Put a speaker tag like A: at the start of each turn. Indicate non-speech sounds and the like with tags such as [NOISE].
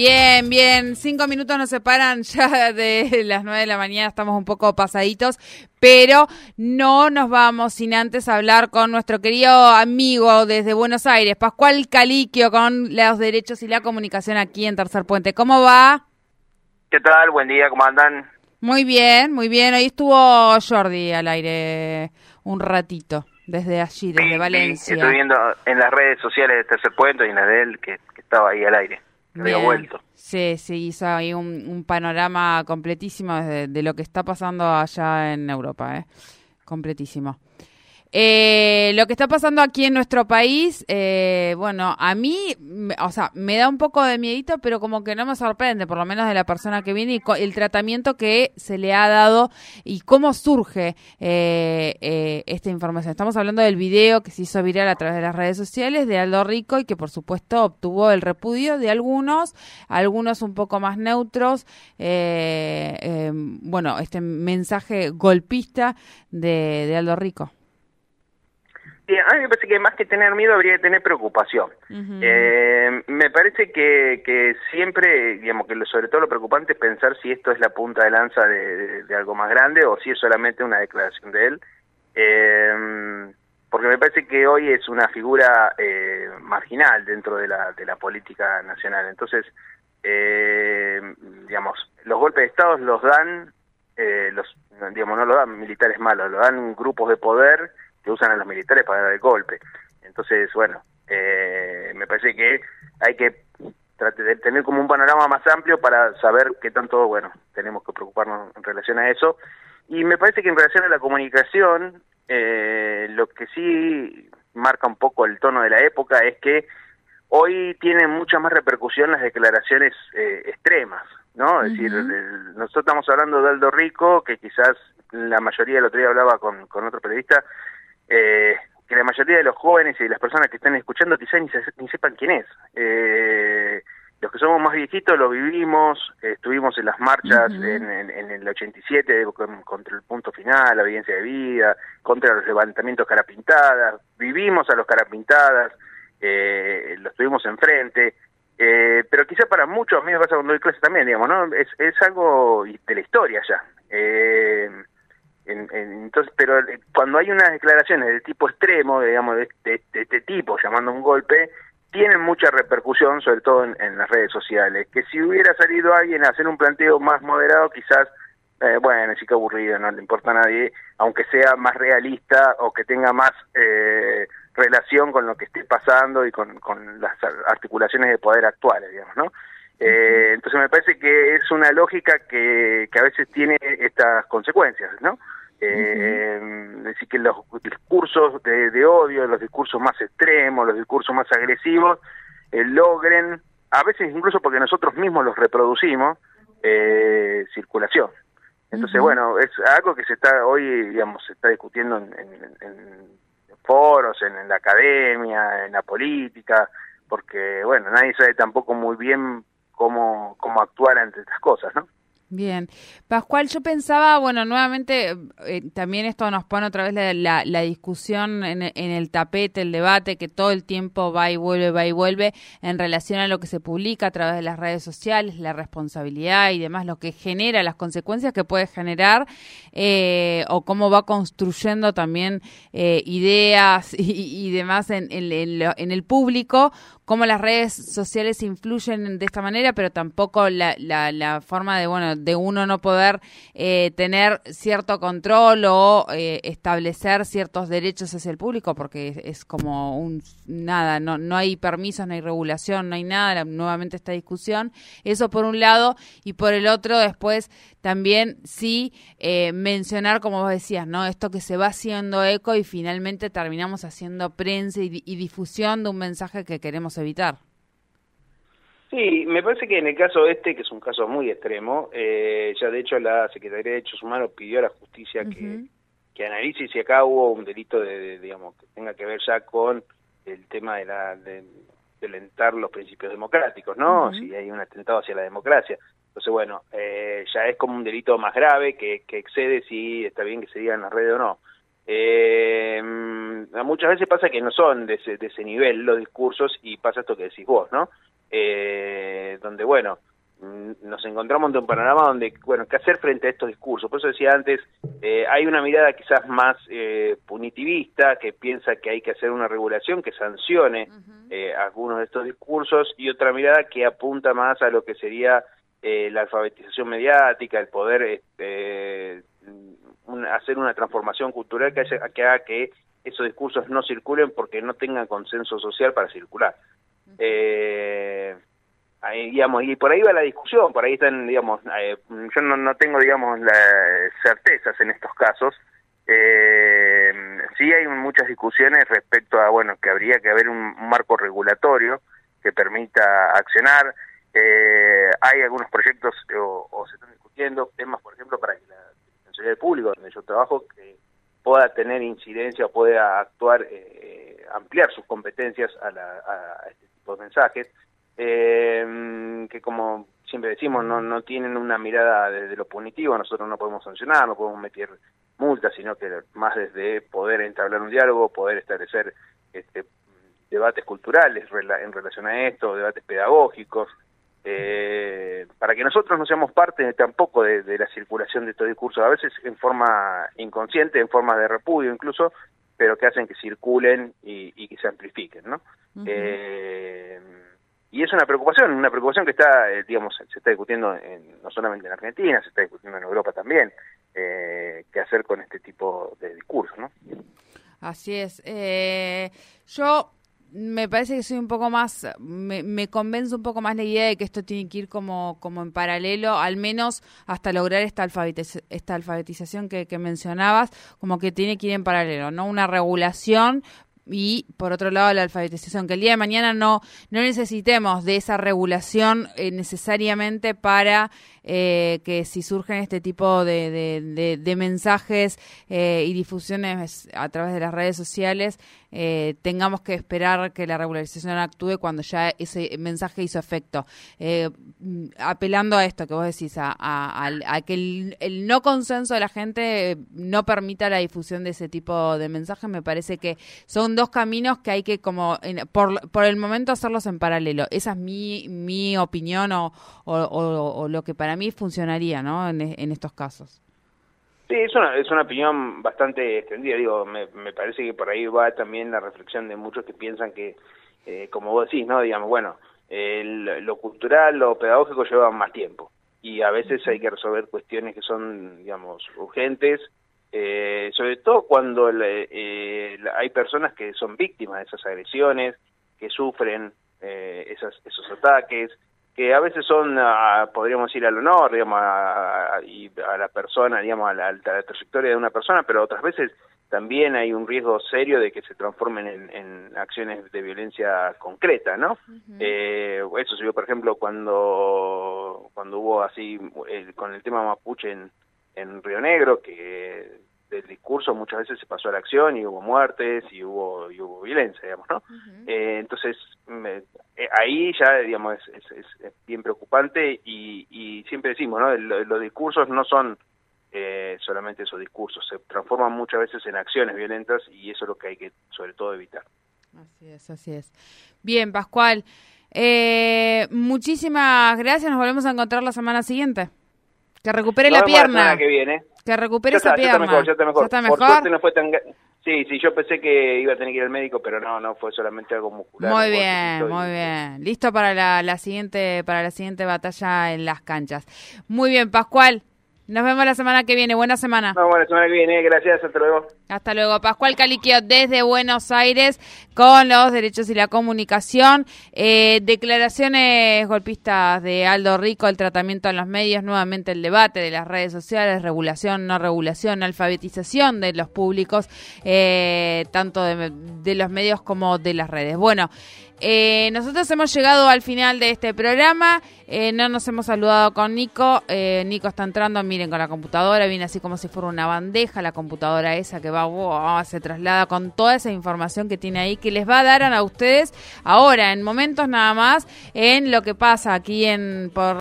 A: Bien, bien. Cinco minutos nos separan ya de las nueve de la mañana. Estamos un poco pasaditos, pero no nos vamos sin antes hablar con nuestro querido amigo desde Buenos Aires, Pascual Caliquio, con los derechos y la comunicación aquí en Tercer Puente. ¿Cómo va?
B: ¿Qué tal? Buen día, ¿cómo andan?
A: Muy bien, muy bien. Hoy estuvo Jordi al aire un ratito, desde allí, desde Valencia.
B: estoy viendo en las redes sociales de Tercer Puente y en de él que estaba ahí al aire había vuelto.
A: Sí, sí, hizo ahí un, panorama completísimo de, de, lo que está pasando allá en Europa, ¿eh? Completísimo. Eh, lo que está pasando aquí en nuestro país, eh, bueno, a mí, o sea, me da un poco de miedito, pero como que no me sorprende, por lo menos de la persona que viene y el tratamiento que se le ha dado y cómo surge eh, eh, esta información. Estamos hablando del video que se hizo viral a través de las redes sociales de Aldo Rico y que por supuesto obtuvo el repudio de algunos, algunos un poco más neutros. Eh, bueno, este mensaje golpista de, de Aldo Rico
B: a mí me parece que más que tener miedo habría que tener preocupación. eh, me parece que, que siempre, digamos, que lo, sobre todo lo preocupante es pensar si esto es la punta de lanza de, de, algo más grande o si es solamente una declaración de él. Eh, porque me parece que hoy es una figura eh, marginal dentro de la, de la política nacional. Entonces, eh, digamos, los golpes de Estado los dan, eh, los, digamos, no lo dan militares malos, lo dan grupos de poder usan a los militares para dar el golpe. Entonces, bueno, eh, me parece que hay que tratar de tener como un panorama más amplio para saber qué tanto, bueno, tenemos que preocuparnos en relación a eso. Y me parece que en relación a la comunicación, eh, lo que sí marca un poco el tono de la época es que hoy tienen mucha más repercusión las declaraciones eh, extremas, ¿no? Es decir, nosotros estamos hablando de Aldo Rico, que quizás la mayoría, el otro día hablaba con, con otro periodista, eh, que la mayoría de los jóvenes y de las personas que están escuchando quizás ni, sepan quién es. Eh, los que somos más viejitos lo vivimos, estuvimos en las marchas en, en, el 87 contra el punto final, la evidencia de vida, contra los levantamientos carapintadas, vivimos a los carapintadas, eh, lo estuvimos enfrente, eh, pero quizás para muchos, a mí me pasa cuando doy clase también, digamos, ¿no? Es, es algo de la historia ya. Eh, entonces, pero eh, cuando hay unas declaraciones de tipo extremo, digamos, de, este tipo, llamando un golpe, tienen mucha repercusión, sobre todo en, las redes sociales. Que si hubiera salido alguien a hacer un planteo más moderado, quizás, eh, bueno, sí que aburrido, no le importa a nadie, aunque sea más realista o que tenga más eh, relación con lo que esté pasando y con, con las articulaciones de poder actuales, digamos, ¿no? Eh, entonces me parece que es una lógica que, que a veces tiene estas consecuencias, ¿no? Eh, decir, que los discursos de, odio, los discursos más extremos, los discursos más agresivos, eh, logren, a veces incluso porque nosotros mismos los reproducimos, eh, circulación. Entonces, bueno, es algo que se está hoy, digamos, se está discutiendo en, en, foros, en, la academia, en la política, porque, bueno, nadie sabe tampoco muy bien cómo, cómo actuar ante estas cosas, ¿no?
A: Bien. Pascual, yo pensaba, bueno, nuevamente, eh, también esto nos pone otra vez la, la, discusión en, en, el tapete, el debate, que todo el tiempo va y vuelve, va y vuelve, en relación a lo que se publica a través de las redes sociales, la responsabilidad y demás, lo que genera, las consecuencias que puede generar, eh, o cómo va construyendo también eh, ideas [LAUGHS] y, demás en, en, en, el público, cómo las redes sociales influyen de esta manera, pero tampoco la, la, la forma de, bueno, de uno no poder eh, tener cierto control o eh, establecer ciertos derechos hacia el público, porque es, como un nada, no, no hay permisos, no hay regulación, no hay nada, nuevamente esta discusión. Eso por un lado, y por el otro, después también sí eh, mencionar, como vos decías, ¿no? Esto que se va haciendo eco y finalmente terminamos haciendo prensa y, y difusión de un mensaje que queremos evitar.
B: Sí, me parece que en el caso este, que es un caso muy extremo, eh, ya de hecho la Secretaría de Derechos Humanos pidió a la justicia que, que analice si acá hubo un delito de, digamos, que tenga que ver ya con el tema de la de, violentar los principios democráticos, ¿no? Si hay un atentado hacia la democracia. Entonces, bueno, eh, ya es como un delito más grave que, que excede si está bien que se diga en las redes o no. Eh, muchas veces pasa que no son de ese, de ese nivel los discursos y pasa esto que decís vos, ¿no? Eh, donde, bueno, mm, nos encontramos ante un panorama donde, bueno, ¿qué hacer frente a estos discursos? Por eso decía antes, eh, hay una mirada quizás más eh, punitivista, que piensa que hay que hacer una regulación que sancione eh, algunos de estos discursos, y otra mirada que apunta más a lo que sería eh, la alfabetización mediática, el poder este, hacer una transformación cultural que, que haga que esos discursos no circulen porque no tengan consenso social para circular. Eh, ahí, digamos, y por ahí va la discusión, por ahí están, digamos, eh, yo no, no tengo, digamos, las certezas en estos casos. Eh, sí hay muchas discusiones respecto a, bueno, que habría que haber un, marco regulatorio que permita accionar. Eh, hay algunos proyectos o, se están discutiendo temas, por ejemplo, para que la Defensoría del Público, donde yo trabajo, que pueda tener incidencia pueda actuar, eh, ampliar sus competencias a, la, a este los mensajes, eh, que como siempre decimos, no, no tienen una mirada desde lo punitivo, nosotros no podemos sancionar, no podemos meter multas, sino que más desde poder entablar un diálogo, poder establecer este, debates culturales en relación a esto, debates pedagógicos, eh, para que nosotros no seamos parte tampoco de, la circulación de estos discursos, a veces en forma inconsciente, en forma de repudio incluso, pero que hacen que circulen y, que se amplifiquen, ¿no? eh, y es una preocupación, una preocupación que está, eh, digamos, se está discutiendo en, no solamente en Argentina, se está discutiendo en Europa también, eh, qué hacer con este tipo de discursos, ¿no?
A: Así es. Eh, yo me parece que soy un poco más, me, me, convence un poco más la idea de que esto tiene que ir como, como en paralelo, al menos hasta lograr esta, esta alfabetización que, que mencionabas, como que tiene que ir en paralelo, ¿no? Una regulación, y por otro lado la alfabetización, que el día de mañana no, no necesitemos de esa regulación eh, necesariamente para eh, que si surgen este tipo de, de, mensajes eh, y difusiones a través de las redes sociales, eh, tengamos que esperar que la regularización actúe cuando ya ese mensaje hizo efecto. Mm, apelando a esto que vos decís, a, que el, no consenso de la gente no permita la difusión de ese tipo de mensajes, me parece que son dos caminos que hay que como por, por el momento hacerlos en paralelo. Esa es mi, mi opinión o, o lo que para mí funcionaría, ¿no? En, en estos casos.
B: Sí, es una, es una opinión bastante extendida. Digo, me, me parece que por ahí va también la reflexión de muchos que piensan que, eh, como vos decís, ¿no? Digamos, bueno, lo cultural, lo pedagógico lleva más tiempo y a veces hay que resolver cuestiones que son, digamos, urgentes, eh, sobre todo cuando eh, hay personas que son víctimas de esas agresiones, que sufren eh, esas, esos ataques, que a veces son, podríamos decir, al honor, digamos, a, y a la persona, digamos, a la, trayectoria de una persona, pero otras veces también hay un riesgo serio de que se transformen en, acciones de violencia concreta, ¿no? eh, eso se vio, por ejemplo, cuando cuando hubo así, con el tema mapuche en, en Río Negro, que del discurso muchas veces se pasó a la acción y hubo muertes y hubo y hubo violencia digamos no eh, entonces eh, ahí ya digamos es, es, bien preocupante y, y, siempre decimos no los, discursos no son eh, solamente esos discursos se transforman muchas veces en acciones violentas y eso es lo que hay que sobre todo evitar.
A: Así es así es. Bien Pascual muchísimas gracias. Nos volvemos a encontrar la semana siguiente. Que recupere la pierna.
B: que viene.
A: Que recupere esa pierna.
B: Ya está mejor, ya está mejor. Por no fue tan... Sí, sí, yo pensé que iba a tener que ir al médico, pero no, no, fue solamente algo muscular.
A: Muy bien, muy bien. Listo para la, la, siguiente para la siguiente batalla en las canchas. Muy bien, Pascual. Nos vemos la semana que viene. Buena semana.
B: Nos vemos la semana que viene. Gracias. Hasta luego.
A: Hasta luego. Pascual Caliquio desde Buenos Aires con los derechos y la comunicación. Eh, declaraciones golpistas de Aldo Rico, el tratamiento en los medios, nuevamente el debate de las redes sociales, regulación, no regulación, alfabetización de los públicos, eh, tanto de, de los medios como de las redes. Bueno. Eh, nosotros hemos llegado al final de este programa. Eh, no nos hemos saludado con Nico. Eh, Nico está entrando, miren, con la computadora. Viene así como si fuera una bandeja, la computadora esa que va, se traslada con toda esa información que tiene ahí, que les va a dar a ustedes ahora, en momentos nada más, en lo que pasa aquí en por